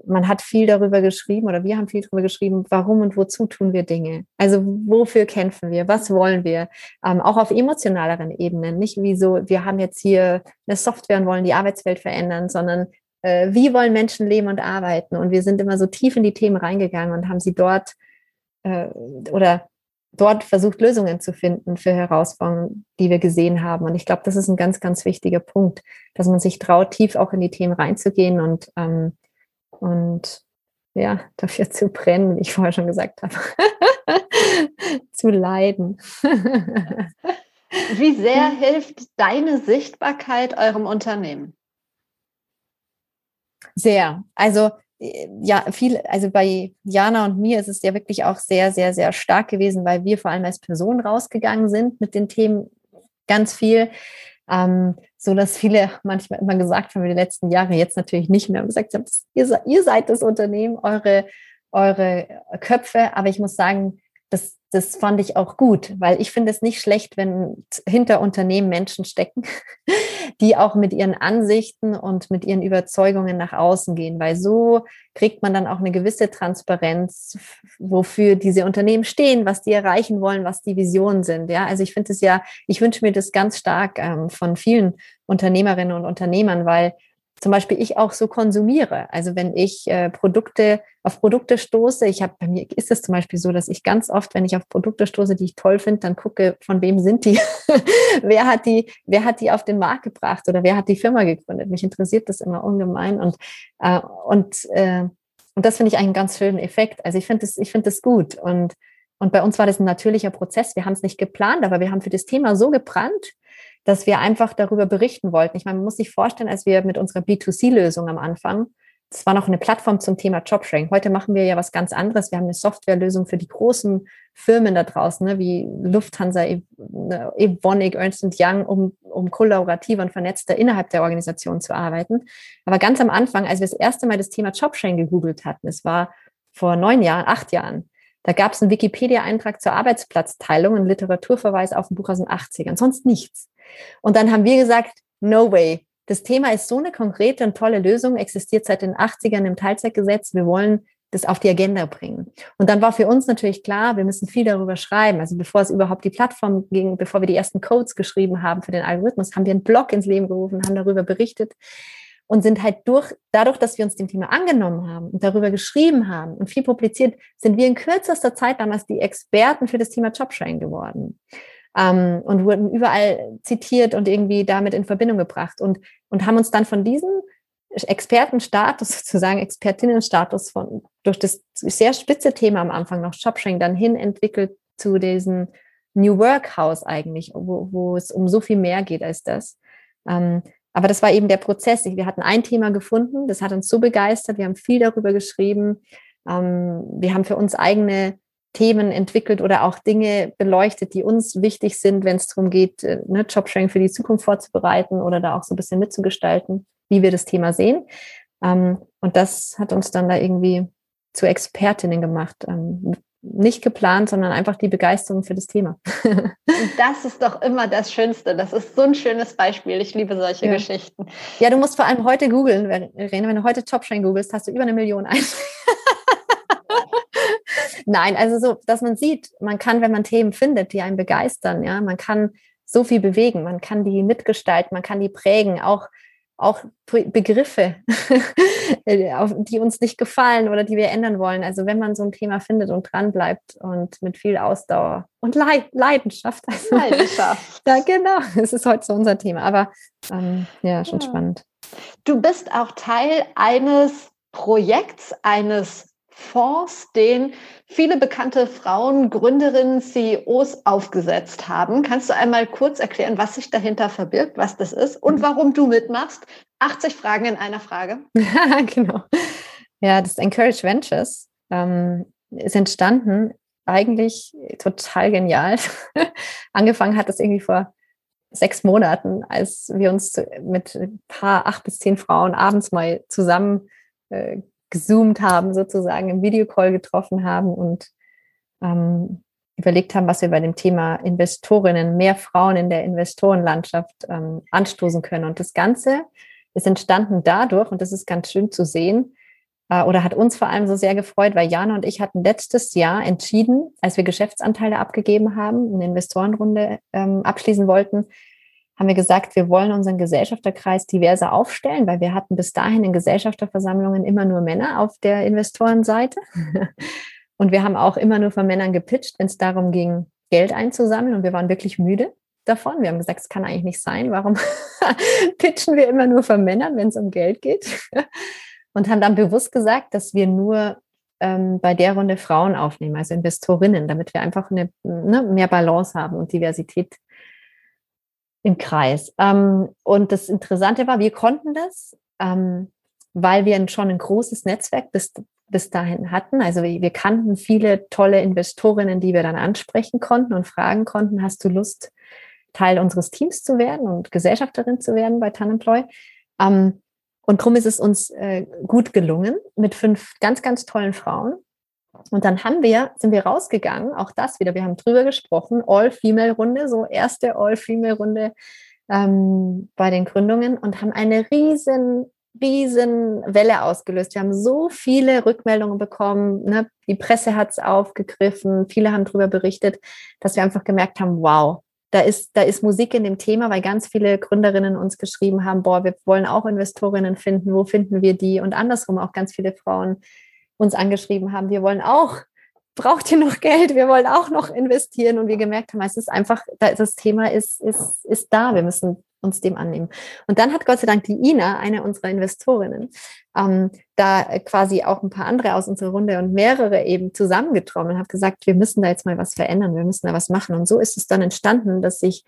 man hat viel darüber geschrieben oder wir haben viel darüber geschrieben, warum und wozu tun wir Dinge. Also wofür kämpfen wir, was wollen wir, ähm, auch auf emotionaleren Ebenen. Nicht wie so, wir haben jetzt hier eine Software und wollen die Arbeitswelt verändern, sondern äh, wie wollen Menschen leben und arbeiten. Und wir sind immer so tief in die Themen reingegangen und haben sie dort äh, oder dort versucht, Lösungen zu finden für Herausforderungen, die wir gesehen haben. Und ich glaube, das ist ein ganz, ganz wichtiger Punkt, dass man sich traut, tief auch in die Themen reinzugehen und, ähm, und ja, dafür zu brennen, wie ich vorher schon gesagt habe. zu leiden. Wie sehr hilft deine Sichtbarkeit eurem Unternehmen? Sehr. Also ja, viel, also bei Jana und mir ist es ja wirklich auch sehr, sehr, sehr stark gewesen, weil wir vor allem als Person rausgegangen sind mit den Themen ganz viel. Ähm, so dass viele manchmal immer gesagt haben, die letzten Jahre, jetzt natürlich nicht mehr, gesagt haben, ihr, ihr seid das Unternehmen, eure, eure Köpfe. Aber ich muss sagen, das, das fand ich auch gut, weil ich finde es nicht schlecht, wenn hinter Unternehmen Menschen stecken, die auch mit ihren Ansichten und mit ihren Überzeugungen nach außen gehen, weil so kriegt man dann auch eine gewisse Transparenz, wofür diese Unternehmen stehen, was die erreichen wollen, was die Visionen sind. Ja, also ich finde es ja, ich wünsche mir das ganz stark ähm, von vielen Unternehmerinnen und Unternehmern, weil zum Beispiel ich auch so konsumiere. Also wenn ich äh, Produkte auf Produkte stoße, ich habe bei mir ist es zum Beispiel so, dass ich ganz oft, wenn ich auf Produkte stoße, die ich toll finde, dann gucke, von wem sind die, wer hat die, wer hat die auf den Markt gebracht oder wer hat die Firma gegründet. Mich interessiert das immer ungemein und äh, und äh, und das finde ich einen ganz schönen Effekt. Also ich finde das, ich finde das gut und und bei uns war das ein natürlicher Prozess. Wir haben es nicht geplant, aber wir haben für das Thema so gebrannt, dass wir einfach darüber berichten wollten. Ich meine, man muss sich vorstellen, als wir mit unserer B2C-Lösung am Anfang, das war noch eine Plattform zum Thema Jobsharing. Heute machen wir ja was ganz anderes. Wir haben eine Softwarelösung für die großen Firmen da draußen, ne, wie Lufthansa, ne, Evonik, Ernst Young, um, um kollaborativer und vernetzter innerhalb der Organisation zu arbeiten. Aber ganz am Anfang, als wir das erste Mal das Thema Jobsharing gegoogelt hatten, es war vor neun Jahren, acht Jahren, da gab es einen Wikipedia-Eintrag zur Arbeitsplatzteilung, einen Literaturverweis auf ein Buch aus den 80ern, sonst nichts. Und dann haben wir gesagt, no way. Das Thema ist so eine konkrete und tolle Lösung, existiert seit den 80ern im Teilzeitgesetz. Wir wollen das auf die Agenda bringen. Und dann war für uns natürlich klar, wir müssen viel darüber schreiben. Also bevor es überhaupt die Plattform ging, bevor wir die ersten Codes geschrieben haben für den Algorithmus, haben wir einen Blog ins Leben gerufen, haben darüber berichtet und sind halt durch, dadurch, dass wir uns dem Thema angenommen haben und darüber geschrieben haben und viel publiziert, sind wir in kürzester Zeit damals die Experten für das Thema Jobsharing geworden ähm, und wurden überall zitiert und irgendwie damit in Verbindung gebracht und, und haben uns dann von diesem Expertenstatus, sozusagen Expertinnenstatus von, durch das sehr spitze Thema am Anfang noch Jobsharing dann hin entwickelt zu diesem New Work House eigentlich, wo, wo es um so viel mehr geht als das. Ähm, aber das war eben der Prozess. Wir hatten ein Thema gefunden, das hat uns so begeistert. Wir haben viel darüber geschrieben. Ähm, wir haben für uns eigene Themen entwickelt oder auch Dinge beleuchtet, die uns wichtig sind, wenn es darum geht, äh, ne, Jobsharing für die Zukunft vorzubereiten oder da auch so ein bisschen mitzugestalten, wie wir das Thema sehen. Ähm, und das hat uns dann da irgendwie zu Expertinnen gemacht. Ähm, nicht geplant, sondern einfach die Begeisterung für das Thema. Das ist doch immer das Schönste. Das ist so ein schönes Beispiel. Ich liebe solche ja. Geschichten. Ja, du musst vor allem heute googeln, Rene, wenn du heute Jobsharing googelst, hast du über eine Million Einträge. Nein, also so, dass man sieht, man kann, wenn man Themen findet, die einen begeistern, ja, man kann so viel bewegen, man kann die mitgestalten, man kann die prägen, auch auch Begriffe, die uns nicht gefallen oder die wir ändern wollen. Also wenn man so ein Thema findet und dran bleibt und mit viel Ausdauer und Leidenschaft. Also, Leidenschaft. ja, genau. Das ist heute so unser Thema. Aber ähm, ja, schon ja. spannend. Du bist auch Teil eines Projekts, eines Fonds, den viele bekannte Frauen, Gründerinnen, CEOs aufgesetzt haben. Kannst du einmal kurz erklären, was sich dahinter verbirgt, was das ist und warum du mitmachst? 80 Fragen in einer Frage. genau. Ja, das Encourage Ventures ähm, ist entstanden, eigentlich total genial. Angefangen hat das irgendwie vor sechs Monaten, als wir uns mit ein paar acht bis zehn Frauen abends mal zusammen äh, gezoomt haben, sozusagen im Videocall getroffen haben und ähm, überlegt haben, was wir bei dem Thema Investorinnen, mehr Frauen in der Investorenlandschaft ähm, anstoßen können. Und das Ganze ist entstanden dadurch, und das ist ganz schön zu sehen, äh, oder hat uns vor allem so sehr gefreut, weil Jana und ich hatten letztes Jahr entschieden, als wir Geschäftsanteile abgegeben haben, eine Investorenrunde ähm, abschließen wollten, haben wir gesagt, wir wollen unseren Gesellschafterkreis diverser aufstellen, weil wir hatten bis dahin in Gesellschafterversammlungen immer nur Männer auf der Investorenseite. Und wir haben auch immer nur von Männern gepitcht, wenn es darum ging, Geld einzusammeln. Und wir waren wirklich müde davon. Wir haben gesagt, es kann eigentlich nicht sein. Warum pitchen wir immer nur von Männern, wenn es um Geld geht? Und haben dann bewusst gesagt, dass wir nur ähm, bei der Runde Frauen aufnehmen, also Investorinnen, damit wir einfach eine, ne, mehr Balance haben und Diversität im Kreis. Ähm, und das Interessante war, wir konnten das, ähm, weil wir schon ein großes Netzwerk bis, bis dahin hatten. Also wir, wir kannten viele tolle Investorinnen, die wir dann ansprechen konnten und fragen konnten, hast du Lust, Teil unseres Teams zu werden und Gesellschafterin zu werden bei Tanemploy? Ähm, und darum ist es uns äh, gut gelungen mit fünf ganz, ganz tollen Frauen. Und dann haben wir, sind wir rausgegangen, auch das wieder, wir haben drüber gesprochen, All-Female-Runde, so erste All-Female-Runde ähm, bei den Gründungen und haben eine riesen, riesen Welle ausgelöst. Wir haben so viele Rückmeldungen bekommen, ne? die Presse hat es aufgegriffen, viele haben darüber berichtet, dass wir einfach gemerkt haben, wow, da ist, da ist Musik in dem Thema, weil ganz viele Gründerinnen uns geschrieben haben, boah, wir wollen auch Investorinnen finden, wo finden wir die? Und andersrum auch ganz viele Frauen uns angeschrieben haben, wir wollen auch, braucht ihr noch Geld, wir wollen auch noch investieren. Und wir gemerkt haben, es ist einfach, das Thema ist, ist, ist da, wir müssen uns dem annehmen. Und dann hat Gott sei Dank die Ina, eine unserer Investorinnen, ähm, da quasi auch ein paar andere aus unserer Runde und mehrere eben zusammengetrommelt und hat gesagt, wir müssen da jetzt mal was verändern, wir müssen da was machen. Und so ist es dann entstanden, dass sich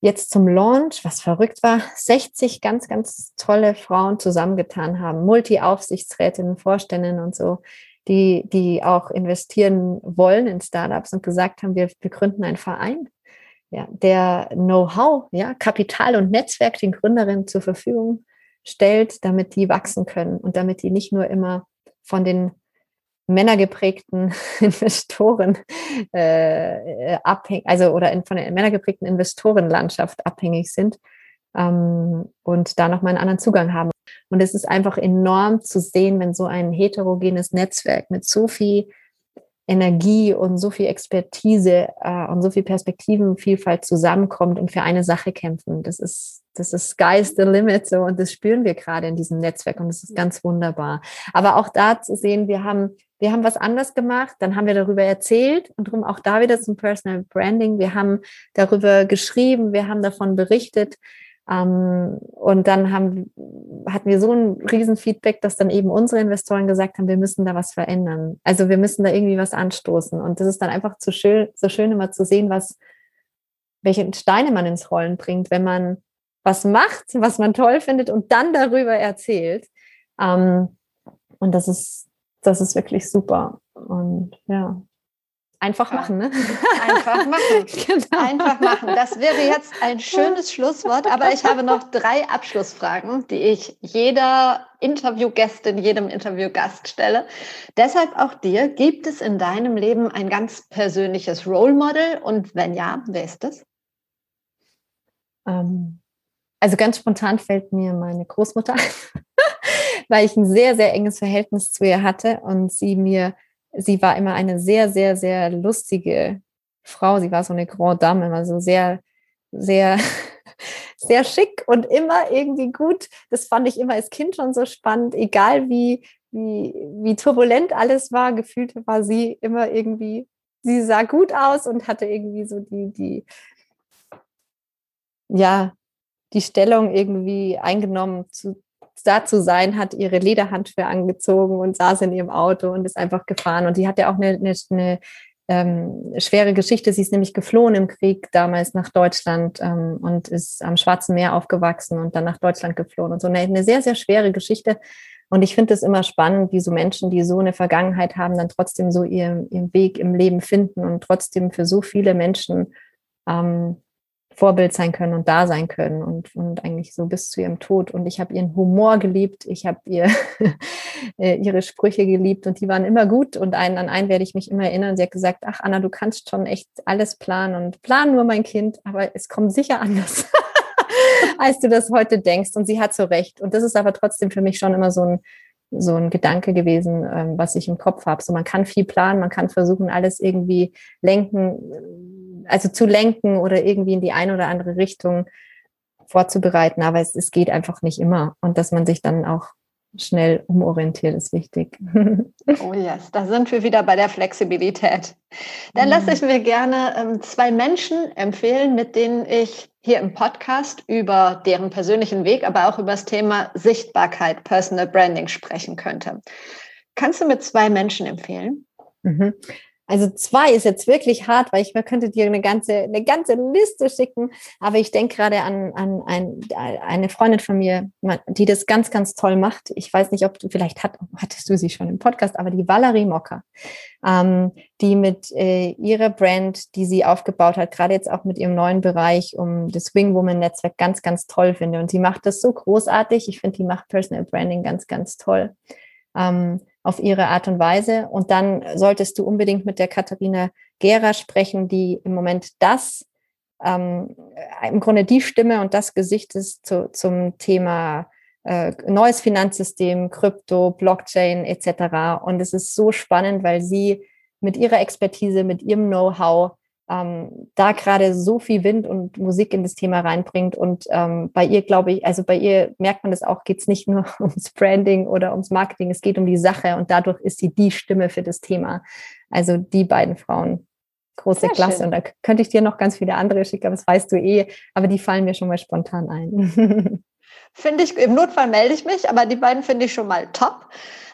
jetzt zum Launch, was verrückt war, 60 ganz, ganz tolle Frauen zusammengetan haben, Multi-Aufsichtsrätinnen, Vorständinnen und so, die, die auch investieren wollen in Startups und gesagt haben, wir, wir gründen einen Verein, ja, der Know-how, ja, Kapital und Netzwerk den Gründerinnen zur Verfügung stellt, damit die wachsen können und damit die nicht nur immer von den männergeprägten Investoren äh, abhängig, also oder in, von der männergeprägten Investorenlandschaft abhängig sind ähm, und da nochmal einen anderen Zugang haben. Und es ist einfach enorm zu sehen, wenn so ein heterogenes Netzwerk mit so viel Energie und so viel Expertise äh, und so viel Perspektivenvielfalt zusammenkommt und für eine Sache kämpfen. Das ist, das ist Sky's the limit so und das spüren wir gerade in diesem Netzwerk und das ist ganz wunderbar. Aber auch da zu sehen, wir haben, wir haben was anders gemacht, dann haben wir darüber erzählt und darum auch da wieder zum Personal Branding. Wir haben darüber geschrieben, wir haben davon berichtet ähm, und dann haben, hatten wir so ein Riesenfeedback, dass dann eben unsere Investoren gesagt haben, wir müssen da was verändern. Also wir müssen da irgendwie was anstoßen. Und das ist dann einfach zu schön, so schön immer zu sehen, was, welche Steine man ins Rollen bringt, wenn man was macht, was man toll findet und dann darüber erzählt. Ähm, und das ist, das ist wirklich super. Und ja. Einfach machen, ne? Einfach machen. genau. Einfach machen. Das wäre jetzt ein schönes Schlusswort, aber ich habe noch drei Abschlussfragen, die ich jeder Interviewgästin, jedem Interviewgast stelle. Deshalb auch dir, gibt es in deinem Leben ein ganz persönliches Role Model? Und wenn ja, wer ist das? Ähm, also ganz spontan fällt mir meine Großmutter ein, weil ich ein sehr, sehr enges Verhältnis zu ihr hatte und sie mir sie war immer eine sehr, sehr, sehr lustige Frau. Sie war so eine Grand Dame, immer so sehr, sehr, sehr schick und immer irgendwie gut. Das fand ich immer als Kind schon so spannend, egal wie, wie, wie turbulent alles war. Gefühlt war sie immer irgendwie, sie sah gut aus und hatte irgendwie so die, die, ja, die Stellung irgendwie eingenommen zu, da zu sein, hat ihre Lederhandschuhe angezogen und saß in ihrem Auto und ist einfach gefahren. Und die hat ja auch eine, eine, eine ähm, schwere Geschichte. Sie ist nämlich geflohen im Krieg damals nach Deutschland ähm, und ist am Schwarzen Meer aufgewachsen und dann nach Deutschland geflohen und so. Eine, eine sehr, sehr schwere Geschichte. Und ich finde es immer spannend, wie so Menschen, die so eine Vergangenheit haben, dann trotzdem so ihren, ihren Weg im Leben finden und trotzdem für so viele Menschen ähm, Vorbild sein können und da sein können und, und eigentlich so bis zu ihrem Tod. Und ich habe ihren Humor geliebt, ich habe ihr äh, ihre Sprüche geliebt und die waren immer gut. Und einen, an einen werde ich mich immer erinnern. Sie hat gesagt, ach Anna, du kannst schon echt alles planen und plan nur mein Kind, aber es kommt sicher anders, als du das heute denkst. Und sie hat so recht. Und das ist aber trotzdem für mich schon immer so ein so ein Gedanke gewesen, ähm, was ich im Kopf habe. So man kann viel planen, man kann versuchen, alles irgendwie lenken, also zu lenken oder irgendwie in die eine oder andere Richtung vorzubereiten, aber es, es geht einfach nicht immer. Und dass man sich dann auch schnell umorientiert, ist wichtig. Oh yes, da sind wir wieder bei der Flexibilität. Dann lasse ich mir gerne ähm, zwei Menschen empfehlen, mit denen ich hier im Podcast über deren persönlichen Weg, aber auch über das Thema Sichtbarkeit, Personal Branding sprechen könnte. Kannst du mir zwei Menschen empfehlen? Mhm. Also zwei ist jetzt wirklich hart, weil ich man könnte dir eine ganze, eine ganze Liste schicken. Aber ich denke gerade an, an ein, eine Freundin von mir, die das ganz, ganz toll macht. Ich weiß nicht, ob du, vielleicht hat, hattest du sie schon im Podcast, aber die Valerie Mocker, ähm, die mit äh, ihrer Brand, die sie aufgebaut hat, gerade jetzt auch mit ihrem neuen Bereich um das Wing Woman Netzwerk ganz, ganz toll finde. Und sie macht das so großartig. Ich finde, die macht Personal Branding ganz, ganz toll. Ähm, auf ihre Art und Weise. Und dann solltest du unbedingt mit der Katharina Gera sprechen, die im Moment das, ähm, im Grunde die Stimme und das Gesicht ist zu, zum Thema äh, neues Finanzsystem, Krypto, Blockchain etc. Und es ist so spannend, weil sie mit ihrer Expertise, mit ihrem Know-how ähm, da gerade so viel Wind und Musik in das Thema reinbringt. Und ähm, bei ihr, glaube ich, also bei ihr merkt man das auch, geht es nicht nur ums Branding oder ums Marketing, es geht um die Sache und dadurch ist sie die Stimme für das Thema. Also die beiden Frauen. Große Sehr Klasse. Schön. Und da könnte ich dir noch ganz viele andere schicken, aber das weißt du eh, aber die fallen mir schon mal spontan ein. Finde ich, im Notfall melde ich mich, aber die beiden finde ich schon mal top.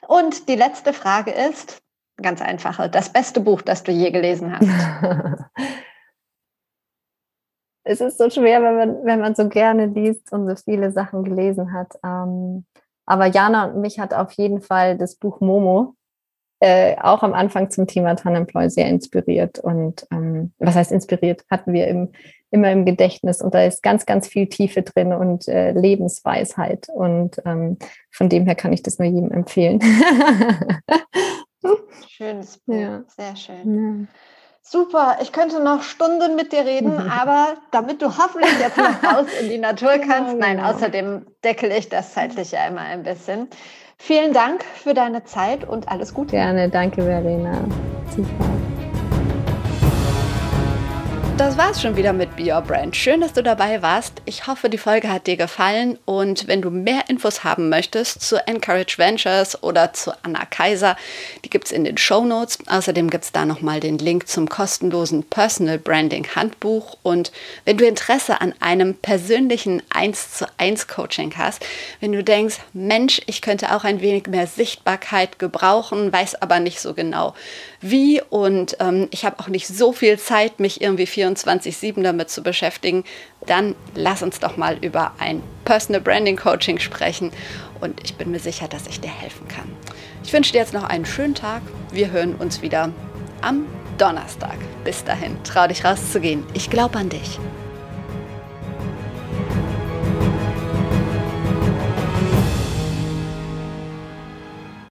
Und die letzte Frage ist, Ganz einfache. Das beste Buch, das du je gelesen hast. es ist so schwer, wenn man, wenn man so gerne liest und so viele Sachen gelesen hat. Ähm, aber Jana und mich hat auf jeden Fall das Buch Momo äh, auch am Anfang zum Thema Tanemploy sehr inspiriert. Und ähm, was heißt inspiriert? Hatten wir im, immer im Gedächtnis. Und da ist ganz, ganz viel Tiefe drin und äh, Lebensweisheit. Und ähm, von dem her kann ich das nur jedem empfehlen. Schönes Buch, ja. sehr schön. Ja. Super, ich könnte noch Stunden mit dir reden, aber damit du hoffentlich jetzt noch raus in die Natur kannst, nein, genau. außerdem deckel ich das zeitlich ja immer ein bisschen. Vielen Dank für deine Zeit und alles Gute. Gerne, danke Verena. Super. Das war's schon wieder mit Be Your Brand. Schön, dass du dabei warst. Ich hoffe, die Folge hat dir gefallen und wenn du mehr Infos haben möchtest zu Encourage Ventures oder zu Anna Kaiser, die gibt's in den Show Notes. Außerdem gibt's da nochmal den Link zum kostenlosen Personal Branding Handbuch und wenn du Interesse an einem persönlichen 1 zu 1 Coaching hast, wenn du denkst, Mensch, ich könnte auch ein wenig mehr Sichtbarkeit gebrauchen, weiß aber nicht so genau, wie und ähm, ich habe auch nicht so viel Zeit, mich irgendwie 24-7 damit zu beschäftigen, dann lass uns doch mal über ein Personal Branding Coaching sprechen und ich bin mir sicher, dass ich dir helfen kann. Ich wünsche dir jetzt noch einen schönen Tag. Wir hören uns wieder am Donnerstag. Bis dahin, trau dich rauszugehen. Ich glaube an dich.